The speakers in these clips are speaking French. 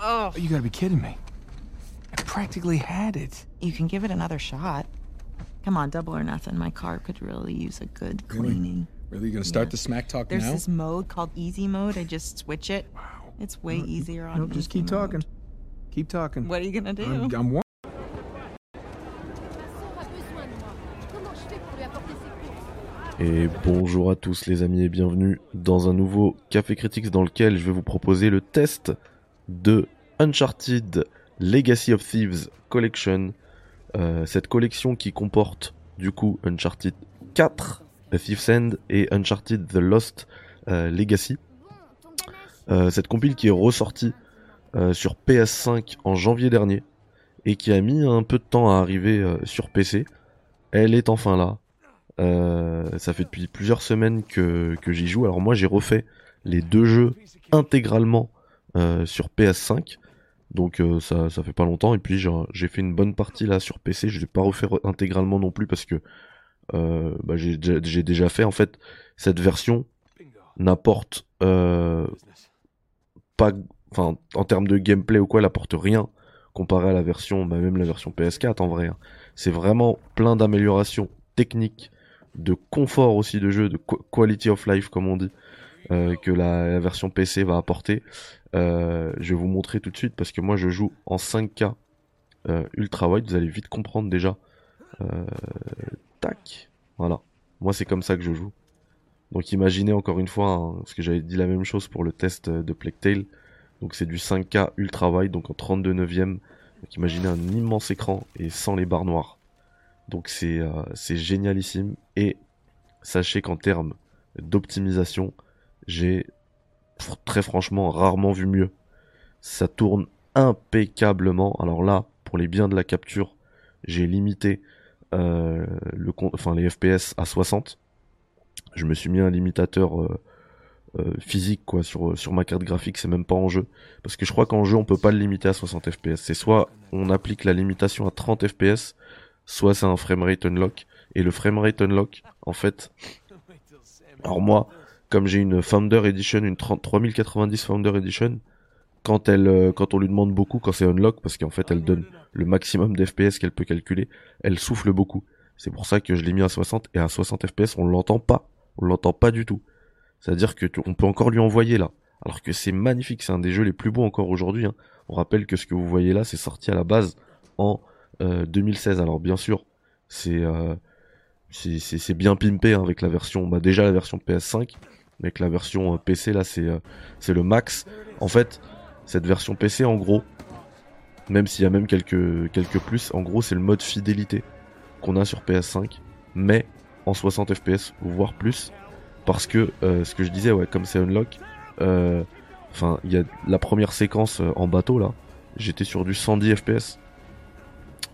Oh. You gotta be kidding me. I practically had it. You can give it another shot. Come on, double or nothing. My car could really use a good cleaning. Really? You gonna start Yeah. the smack talk There's now? this mode called easy mode. I just switch it. Wow. It's way easier on No, just keep mode. talking. Keep talking. What are you gonna do? I'm, Et bonjour à tous les amis et bienvenue dans un nouveau Café Critics dans lequel je vais vous proposer le test de Uncharted Legacy of Thieves Collection. Euh, cette collection qui comporte du coup Uncharted 4, A Thief's End et Uncharted The Lost euh, Legacy. Euh, cette compile qui est ressortie sur PS5 en janvier dernier et qui a mis un peu de temps à arriver sur PC. Elle est enfin là. Ça fait depuis plusieurs semaines que, que j'y joue. Alors moi j'ai refait les deux jeux intégralement euh, sur PS5. Donc euh, ça, ça fait pas longtemps. Et puis j'ai fait une bonne partie là sur PC. Je l'ai pas refait re- intégralement non plus parce que euh, bah, j'ai déjà- fait. En fait, cette version n'apporte pas... Enfin, en termes de gameplay ou quoi, elle apporte rien comparé à la version, bah, même la version PS4 en vrai. hein. C'est vraiment plein d'améliorations techniques, de confort aussi de jeu, de qu- quality of life comme on dit, que la version PC va apporter. Euh, je vais vous montrer tout de suite parce que moi je joue en 5K euh, ultra wide. Vous allez vite comprendre déjà. Euh, tac, voilà. Moi c'est comme ça que je joue. Donc imaginez encore une fois, hein, parce que j'avais dit la même chose pour le test de Tale. Donc c'est du 5K ultra wide, donc en 32 neuvième. Donc imaginez un immense écran et sans les barres noires. Donc c'est génialissime. Et sachez qu'en termes d'optimisation, j'ai très franchement rarement vu mieux. Ça tourne impeccablement. Alors là, pour les biens de la capture, j'ai limité euh, le, enfin, les FPS à 60. Je me suis mis un limitateur euh, euh, physique quoi sur, sur ma carte graphique, c'est même pas en jeu. Parce que je crois qu'en jeu, on peut pas le limiter à 60 FPS. C'est soit on applique la limitation à 30 FPS, soit c'est un framerate unlock. Et le framerate unlock, en fait, alors moi, comme j'ai une Founder Edition, une 30 3090 Founder Edition, quand elle, euh, quand on lui demande beaucoup, quand c'est unlock, parce qu'en fait elle donne le maximum d'FPS qu'elle peut calculer, elle souffle beaucoup. C'est pour ça que je l'ai mis à 60 et à 60 FPS on l'entend pas, on l'entend pas du tout. C'est-à-dire que on peut encore lui envoyer là, alors que c'est magnifique, c'est un des jeux les plus beaux encore aujourd'hui. hein. On rappelle que ce que vous voyez là, c'est sorti à la base en euh, 2016. Alors bien sûr, c'est euh, c'est bien pimpé hein, avec la version, bah déjà la version PS5, mais avec la version euh, PC là, c'est euh, c'est le max. En fait, cette version PC en gros, même s'il y a même quelques quelques plus, en gros c'est le mode fidélité qu'on a sur PS5, mais en 60 FPS voire plus, parce que euh, ce que je disais, ouais, comme c'est unlock, enfin il y a la première séquence en bateau là, j'étais sur du 110 FPS,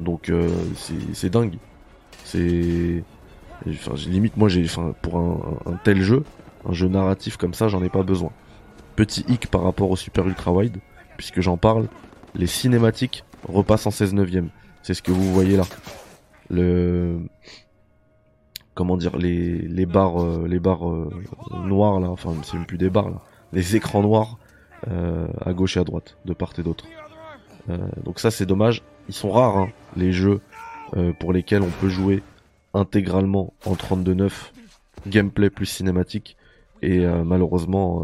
donc c'est dingue, c'est Enfin, limite, moi, j'ai, enfin, pour un tel jeu, un jeu narratif comme ça, j'en ai pas besoin. Petit hic par rapport au Super Ultra Wide, puisque j'en parle, les cinématiques repassent en 16 neuvième. C'est ce que vous voyez là. Le, comment dire, les, les barres, euh, les barres euh, noires là, enfin, c'est même plus des barres là, les écrans noirs euh, à gauche et à droite, de part et d'autre. Donc ça, c'est dommage. Ils sont rares, hein, les jeux pour lesquels on peut jouer intégralement en 32.9 gameplay plus cinématique et euh, malheureusement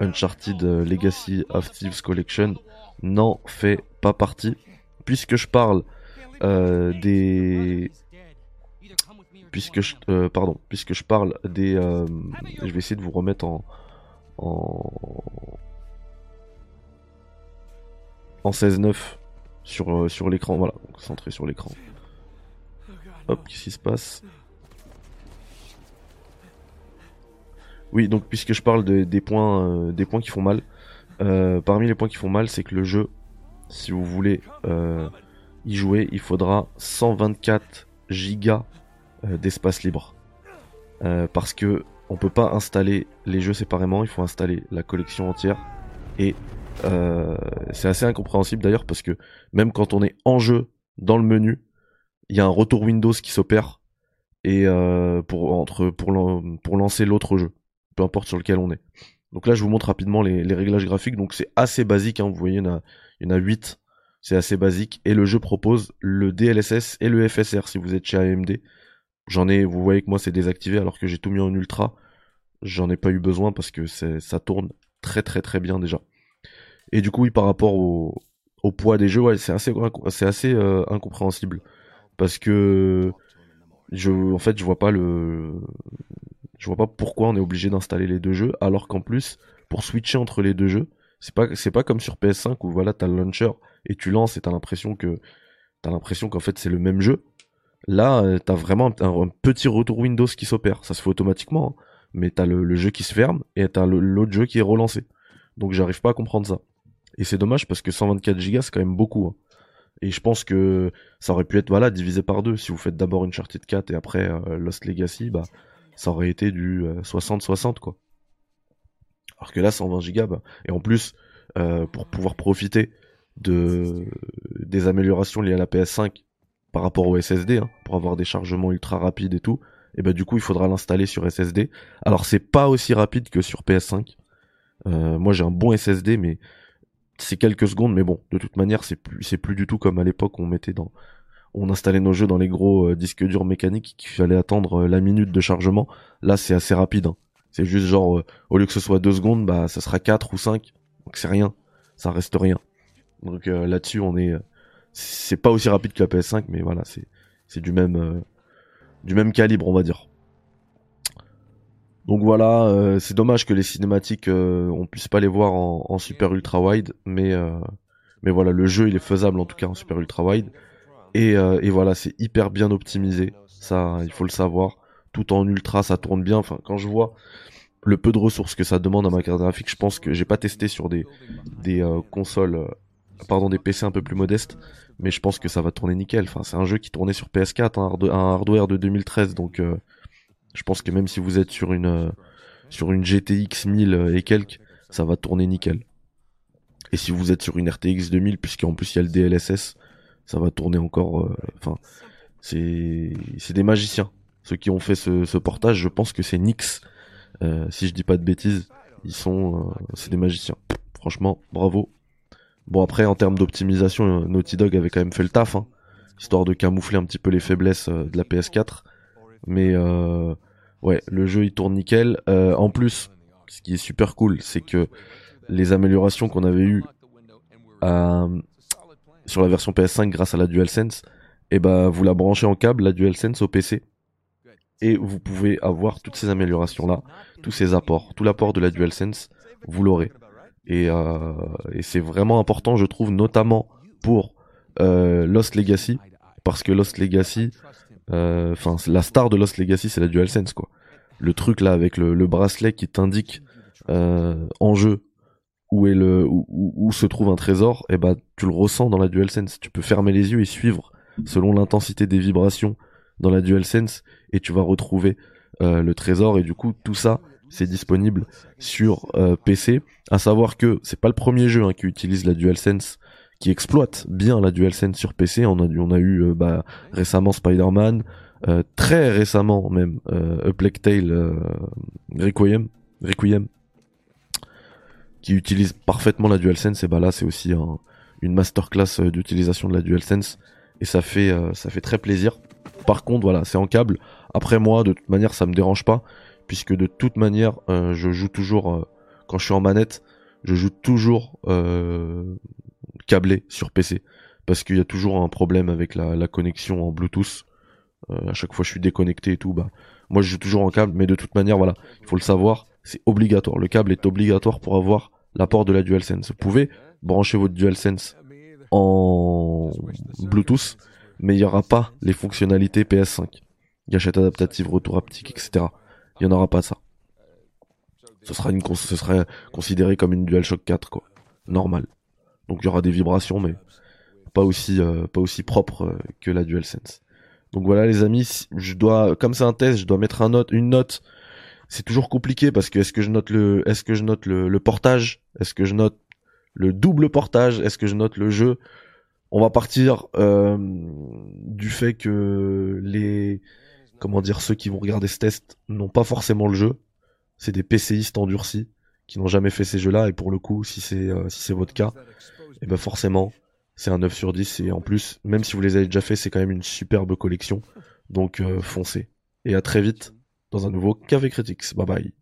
euh, Uncharted euh, Legacy of Thieves Collection n'en fait pas partie puisque je parle des puisque je pardon puisque je parle des je vais essayer de vous remettre en en en 16.9 sur sur l'écran voilà centré sur l'écran. Hop, qu'est-ce qui se passe? Oui, donc puisque je parle de- des points, euh, des points qui font mal, euh, parmi les points qui font mal, c'est que le jeu, si vous voulez euh, y jouer, il faudra 124 gigas euh, d'espace libre, Euh, parce que on peut pas installer les jeux séparément, il faut installer la collection entière. Et euh, c'est assez incompréhensible d'ailleurs parce que même quand on est en jeu dans le menu, il y a un retour Windows qui s'opère. Et euh, pour entre pour pour lancer l'autre jeu, peu importe sur lequel on est. Donc là, je vous montre rapidement les, réglages graphiques. Donc c'est assez basique, hein, vous voyez, il y en a, Il y en a 8. C'est assez basique. Et le jeu propose le DLSS et le FSR si vous êtes chez AMD. J'en ai, vous voyez que moi c'est désactivé alors que j'ai tout mis en ultra. J'en ai pas eu besoin parce que ça tourne très très très bien déjà. Et du coup, oui, par rapport au, poids des jeux, c'est assez, euh, incompréhensible parce que je, en fait, je vois pas le, vois pas pourquoi on est obligé d'installer les deux jeux, alors qu'en plus, pour switcher entre les deux jeux, c'est pas, c'est pas comme sur PS5 où voilà, t'as le launcher et tu lances et t'as l'impression que, t'as l'impression qu'en fait c'est le même jeu. Là, euh, t'as vraiment un, petit retour Windows qui s'opère, ça se fait automatiquement, hein. mais t'as le, le jeu qui se ferme et t'as l'autre jeu qui est relancé. Donc j'arrive pas à comprendre ça. Et c'est dommage parce que 124 Go c'est quand même beaucoup. Hein. Et je pense que ça aurait pu être voilà divisé par deux. Si vous faites d'abord une Uncharted 4 et après euh, Lost Legacy, bah ça aurait été du 60-60 euh, quoi. Alors que là 120 Go, bah, et en plus euh, pour pouvoir profiter de des améliorations liées à la PS5 par rapport au SSD, hein, pour avoir des chargements ultra rapides et tout, et bah du coup il faudra l'installer sur SSD. Alors c'est pas aussi rapide que sur PS5. moi j'ai un bon SSD mais c'est quelques secondes, mais bon, de toute manière, c'est plus, c'est plus du tout comme à l'époque on mettait dans, on installait nos jeux dans les gros euh, disques durs mécaniques qu'il fallait attendre euh, la minute de chargement. Là, c'est assez rapide. Hein. C'est juste genre, euh, au lieu que ce soit deux secondes, bah, ça sera 4 ou 5. Donc c'est rien. Ça reste rien. Donc là-dessus, on est, c'est pas aussi rapide que la PS5, mais voilà, c'est, c'est du même, calibre, on va dire. Donc voilà, c'est dommage que les cinématiques euh, on puisse pas les voir en, super ultra wide, mais mais voilà, le jeu il est faisable en tout cas en super ultra wide et, et voilà, c'est hyper bien optimisé, ça il faut le savoir. Tout en ultra, ça tourne bien. Enfin, quand je vois le peu de ressources que ça demande à ma carte graphique, je pense que j'ai pas testé sur des des consoles, pardon, des PC un peu plus modestes, mais je pense que ça va tourner nickel. Enfin, c'est un jeu qui tournait sur PS4, un, hardware de 2013, donc je pense que même si vous êtes sur une euh, sur une GTX 1000 et quelques, ça va tourner nickel. Et si vous êtes sur une RTX 2000, puisqu'en plus il y a le DLSS, ça va tourner encore. Euh, enfin, c'est c'est des magiciens. Ceux qui ont fait ce, ce portage, je pense que c'est Nix. Euh, si je dis pas de bêtises, ils sont, c'est des magiciens. Franchement, bravo. Bon après, en termes d'optimisation, Naughty Dog avait quand même fait le taf, hein, histoire de camoufler un petit peu les faiblesses de la PS4. Mais euh, ouais, le jeu il tourne nickel. Euh, en plus, ce qui est super cool, c'est que les améliorations qu'on avait eues euh, sur la version PS5 grâce à la DualSense, et eh ben vous la branchez en câble la DualSense au PC et vous pouvez avoir toutes ces améliorations là, tous ces apports, tout l'apport de la DualSense, vous l'aurez. Et, euh, c'est vraiment important, je trouve, notamment pour euh, Lost Legacy, parce que Lost Legacy, euh, enfin, la star de Lost Legacy, c'est la DualSense, quoi. Le truc là avec le, bracelet qui t'indique euh, en jeu où est le où, se trouve un trésor, et eh bah tu le ressens dans la DualSense. Tu peux fermer les yeux et suivre selon l'intensité des vibrations dans la DualSense et tu vas retrouver euh, le trésor et du coup tout ça c'est disponible sur PC. À savoir que c'est pas le premier jeu hein, qui utilise la DualSense qui exploite bien la DualSense sur PC. On a, on a eu euh, bah, récemment Spider-Man, euh, très récemment même euh, A Plague Tale euh, Requiem, Requiem, utilise parfaitement la DualSense. Et bah là, c'est aussi une masterclass d'utilisation de la DualSense et ça fait ça fait très plaisir. Par contre, voilà, c'est en câble. Après moi, de toute manière, ça me dérange pas puisque de toute manière, je joue toujours quand je suis en manette, je joue toujours câblé sur PC parce qu'il y a toujours un problème avec la, connexion en Bluetooth. Euh, à chaque fois je suis déconnecté et tout, bah moi je joue toujours en câble, mais de toute manière voilà, il faut le savoir, c'est obligatoire. Le câble est obligatoire pour avoir l'apport de la DualSense. Vous pouvez brancher votre DualSense en Bluetooth, mais il n'y aura pas les fonctionnalités PS5. Gâchette adaptative, retour haptique, etc. Il n'y en aura pas ça. Ce sera considéré comme une DualShock 4 quoi. Normal. Donc il y aura des vibrations, mais pas aussi euh, pas aussi propre euh, que la DualSense. Donc voilà les amis, je dois comme c'est un test, je dois mettre une note. C'est toujours compliqué parce que est-ce que je note le est-ce que je note le, portage, est-ce que je note le double portage, est-ce que je note le jeu? On va partir euh, du fait que les comment dire ceux qui vont regarder ce test n'ont pas forcément le jeu. C'est des PCistes endurcis qui n'ont jamais fait ces jeux-là, et pour le coup, si c'est euh, si c'est votre cas, et ben forcément, c'est un 9 sur 10, et en plus, même si vous les avez déjà fait, c'est quand même une superbe collection, donc euh, foncez. Et à très vite dans un nouveau Café Critics. Bye bye.